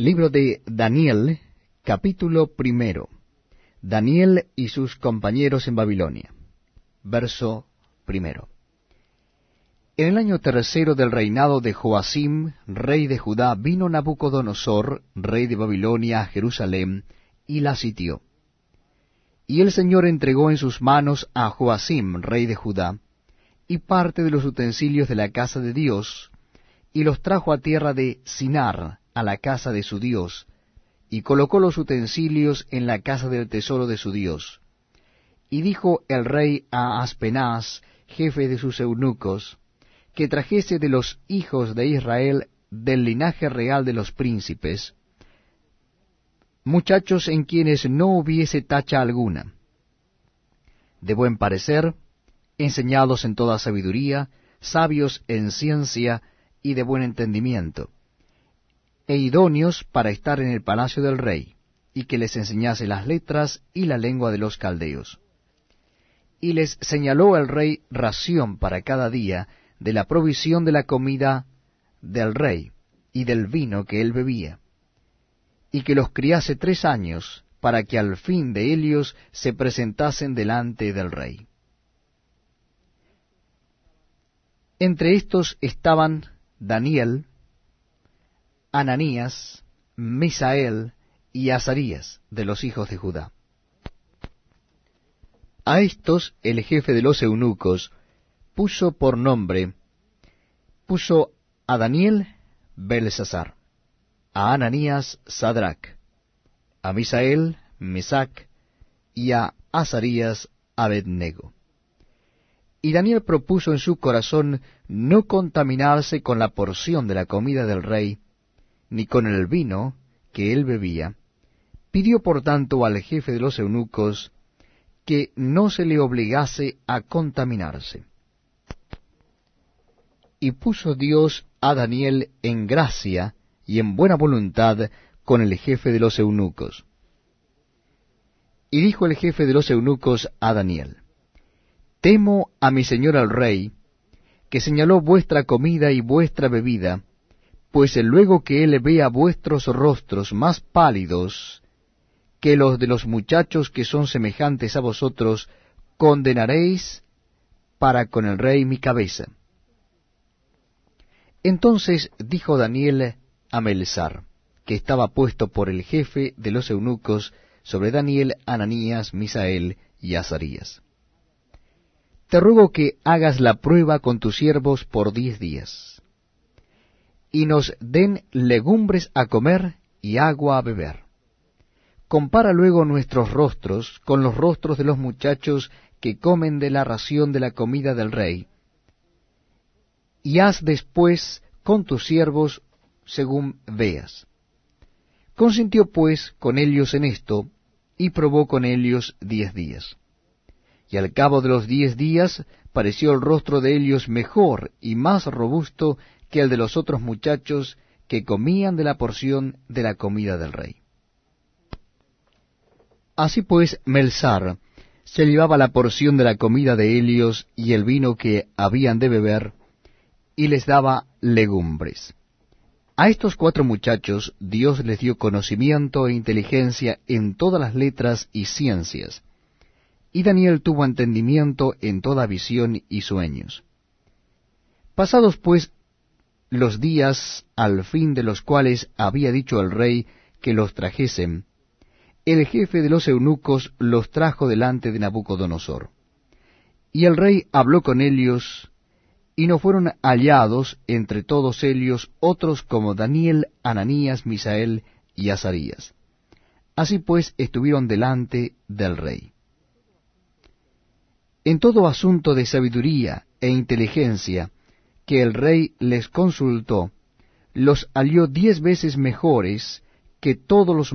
Libro de Daniel, capítulo primero. Daniel y sus compañeros en Babilonia. Verso primero. En el año tercero del reinado de Joacim, rey de Judá, vino Nabucodonosor, rey de Babilonia, a Jerusalén, y la sitió. Y el Señor entregó en sus manos a Joacim, rey de Judá, y parte de los utensilios de la casa de Dios, y los trajo a tierra de Sinar, a la casa de su Dios, y colocó los utensilios en la casa del tesoro de su Dios. Y dijo el rey a Aspenaz, jefe de sus eunucos, que trajese de los hijos de Israel del linaje real de los príncipes, muchachos en quienes no hubiese tacha alguna, de buen parecer, enseñados en toda sabiduría, sabios en ciencia y de buen entendimiento, e idóneos para estar en el palacio del rey, y que les enseñase las letras y la lengua de los caldeos. Y les señaló el rey ración para cada día de la provisión de la comida del rey y del vino que él bebía, y que los criase tres años, para que al fin de ellos se presentasen delante del rey. Entre estos estaban Daniel, Ananías, Misael y Azarías de los hijos de Judá. A estos el jefe de los eunucos puso por nombre, puso a Daniel Belsasar, a Ananías Sadrach, a Misael Mesac y a Azarías Abednego. Y Daniel propuso en su corazón no contaminarse con la porción de la comida del rey, ni con el vino que él bebía, pidió por tanto al jefe de los eunucos que no se le obligase a contaminarse. Y puso Dios a Daniel en gracia y en buena voluntad con el jefe de los eunucos. Y dijo el jefe de los eunucos a Daniel, Temo a mi señor el rey, que señaló vuestra comida y vuestra bebida, pues luego que él vea vuestros rostros más pálidos que los de los muchachos que son semejantes a vosotros, condenaréis para con el rey mi cabeza. Entonces dijo Daniel a Melzar, que estaba puesto por el jefe de los eunucos sobre Daniel, Ananías, Misael y Azarías. Te ruego que hagas la prueba con tus siervos por diez días y nos den legumbres a comer y agua a beber. Compara luego nuestros rostros con los rostros de los muchachos que comen de la ración de la comida del rey, y haz después con tus siervos según veas. Consintió pues con ellos en esto, y probó con ellos diez días. Y al cabo de los diez días pareció el rostro de ellos mejor y más robusto que el de los otros muchachos que comían de la porción de la comida del rey. Así pues, Melzar se llevaba la porción de la comida de Helios y el vino que habían de beber, y les daba legumbres. A estos cuatro muchachos Dios les dio conocimiento e inteligencia en todas las letras y ciencias, y Daniel tuvo entendimiento en toda visión y sueños. Pasados pues los días al fin de los cuales había dicho el rey que los trajesen, el jefe de los eunucos los trajo delante de Nabucodonosor. Y el rey habló con ellos, y no fueron hallados entre todos ellos otros como Daniel, Ananías, Misael y Azarías. Así pues estuvieron delante del rey. En todo asunto de sabiduría e inteligencia, que el rey les consultó, los halló diez veces mejores que todos los